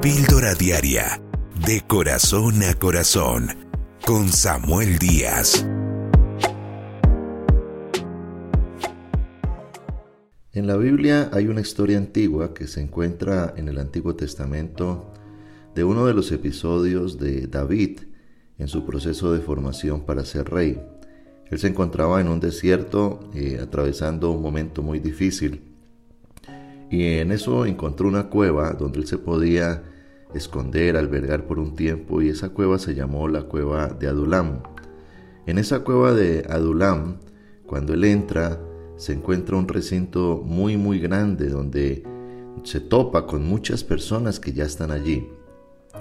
Píldora Diaria, de corazón a corazón, con Samuel Díaz. En la Biblia hay una historia antigua que se encuentra en el Antiguo Testamento de uno de los episodios de David en su proceso de formación para ser rey. Él se encontraba en un desierto eh, atravesando un momento muy difícil y en eso encontró una cueva donde él se podía esconder, albergar por un tiempo y esa cueva se llamó la cueva de Adulam. En esa cueva de Adulam, cuando él entra, se encuentra un recinto muy muy grande donde se topa con muchas personas que ya están allí.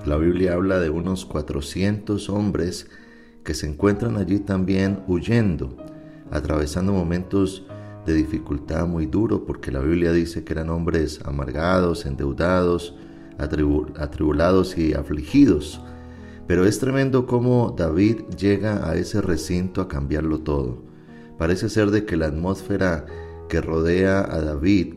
La Biblia habla de unos 400 hombres que se encuentran allí también huyendo, atravesando momentos de dificultad muy duro, porque la Biblia dice que eran hombres amargados, endeudados, atribulados y afligidos. Pero es tremendo cómo David llega a ese recinto a cambiarlo todo. Parece ser de que la atmósfera que rodea a David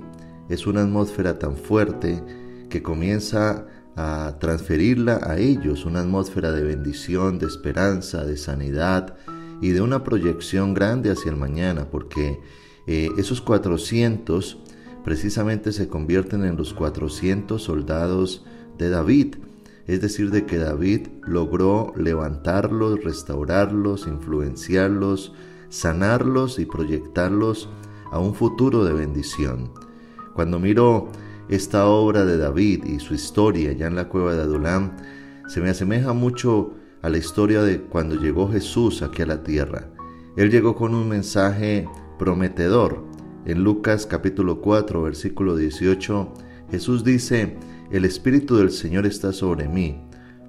es una atmósfera tan fuerte que comienza a transferirla a ellos, una atmósfera de bendición, de esperanza, de sanidad y de una proyección grande hacia el mañana, porque eh, esos 400 precisamente se convierten en los 400 soldados de David. Es decir, de que David logró levantarlos, restaurarlos, influenciarlos, sanarlos y proyectarlos a un futuro de bendición. Cuando miro esta obra de David y su historia ya en la cueva de Adulam, se me asemeja mucho a la historia de cuando llegó Jesús aquí a la tierra. Él llegó con un mensaje prometedor. En Lucas capítulo 4, versículo 18, Jesús dice, El Espíritu del Señor está sobre mí,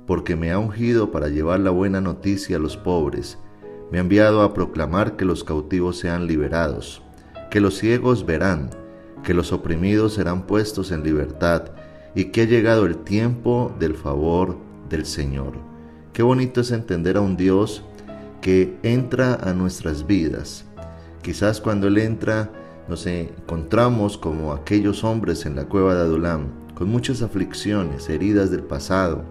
porque me ha ungido para llevar la buena noticia a los pobres. Me ha enviado a proclamar que los cautivos sean liberados, que los ciegos verán, que los oprimidos serán puestos en libertad, y que ha llegado el tiempo del favor del Señor. Qué bonito es entender a un Dios que entra a nuestras vidas Quizás cuando Él entra nos encontramos como aquellos hombres en la cueva de Adulam, con muchas aflicciones, heridas del pasado,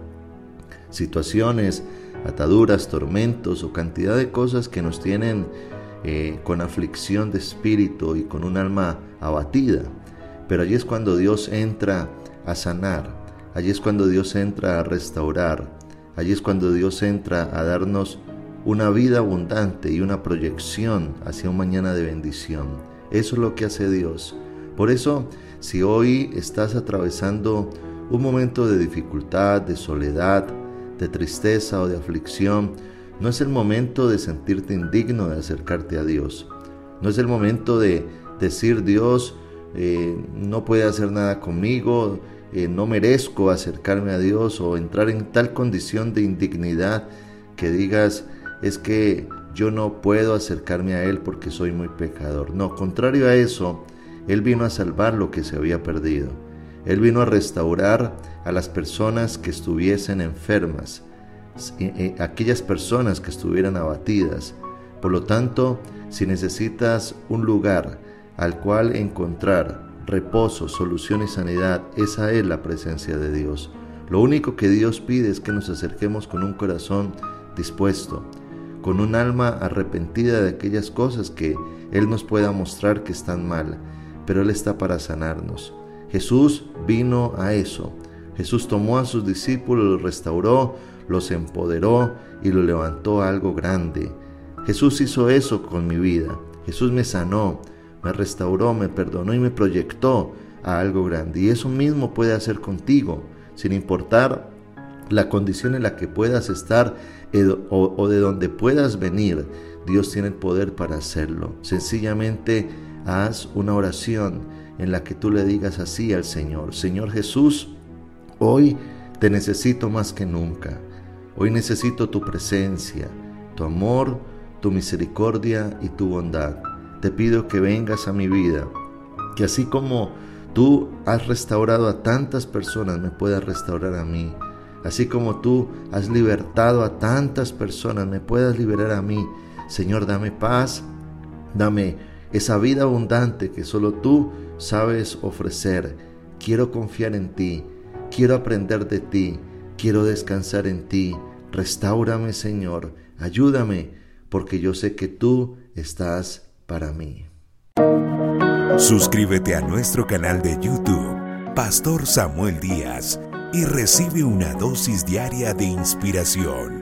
situaciones, ataduras, tormentos o cantidad de cosas que nos tienen eh, con aflicción de espíritu y con un alma abatida. Pero allí es cuando Dios entra a sanar, allí es cuando Dios entra a restaurar, allí es cuando Dios entra a darnos una vida abundante y una proyección hacia un mañana de bendición. Eso es lo que hace Dios. Por eso, si hoy estás atravesando un momento de dificultad, de soledad, de tristeza o de aflicción, no es el momento de sentirte indigno de acercarte a Dios. No es el momento de decir Dios eh, no puede hacer nada conmigo, eh, no merezco acercarme a Dios o entrar en tal condición de indignidad que digas es que yo no puedo acercarme a Él porque soy muy pecador. No, contrario a eso, Él vino a salvar lo que se había perdido. Él vino a restaurar a las personas que estuviesen enfermas, aquellas personas que estuvieran abatidas. Por lo tanto, si necesitas un lugar al cual encontrar reposo, solución y sanidad, esa es la presencia de Dios. Lo único que Dios pide es que nos acerquemos con un corazón dispuesto, con un alma arrepentida de aquellas cosas que Él nos pueda mostrar que están mal, pero Él está para sanarnos. Jesús vino a eso. Jesús tomó a sus discípulos, los restauró, los empoderó y los levantó a algo grande. Jesús hizo eso con mi vida. Jesús me sanó, me restauró, me perdonó y me proyectó a algo grande. Y eso mismo puede hacer contigo, sin importar la condición en la que puedas estar eh, o, de donde puedas venir, Dios tiene el poder para hacerlo. Sencillamente haz una oración en la que tú le digas así al Señor, Señor Jesús, hoy te necesito más que nunca. Hoy necesito tu presencia, tu amor, tu misericordia y tu bondad. Te pido que vengas a mi vida, que así como tú has restaurado a tantas personas, me puedas restaurar a mí así como tú has libertado a tantas personas, me puedas liberar a mí. Señor, dame paz, dame esa vida abundante que solo tú sabes ofrecer. Quiero confiar en ti. quiero aprender de ti, quiero descansar en ti. Restáurame, Señor, ayúdame, porque yo sé que tú estás para mí. Suscríbete a nuestro canal de YouTube, Pastor Samuel Díaz, y recibe una dosis diaria de inspiración.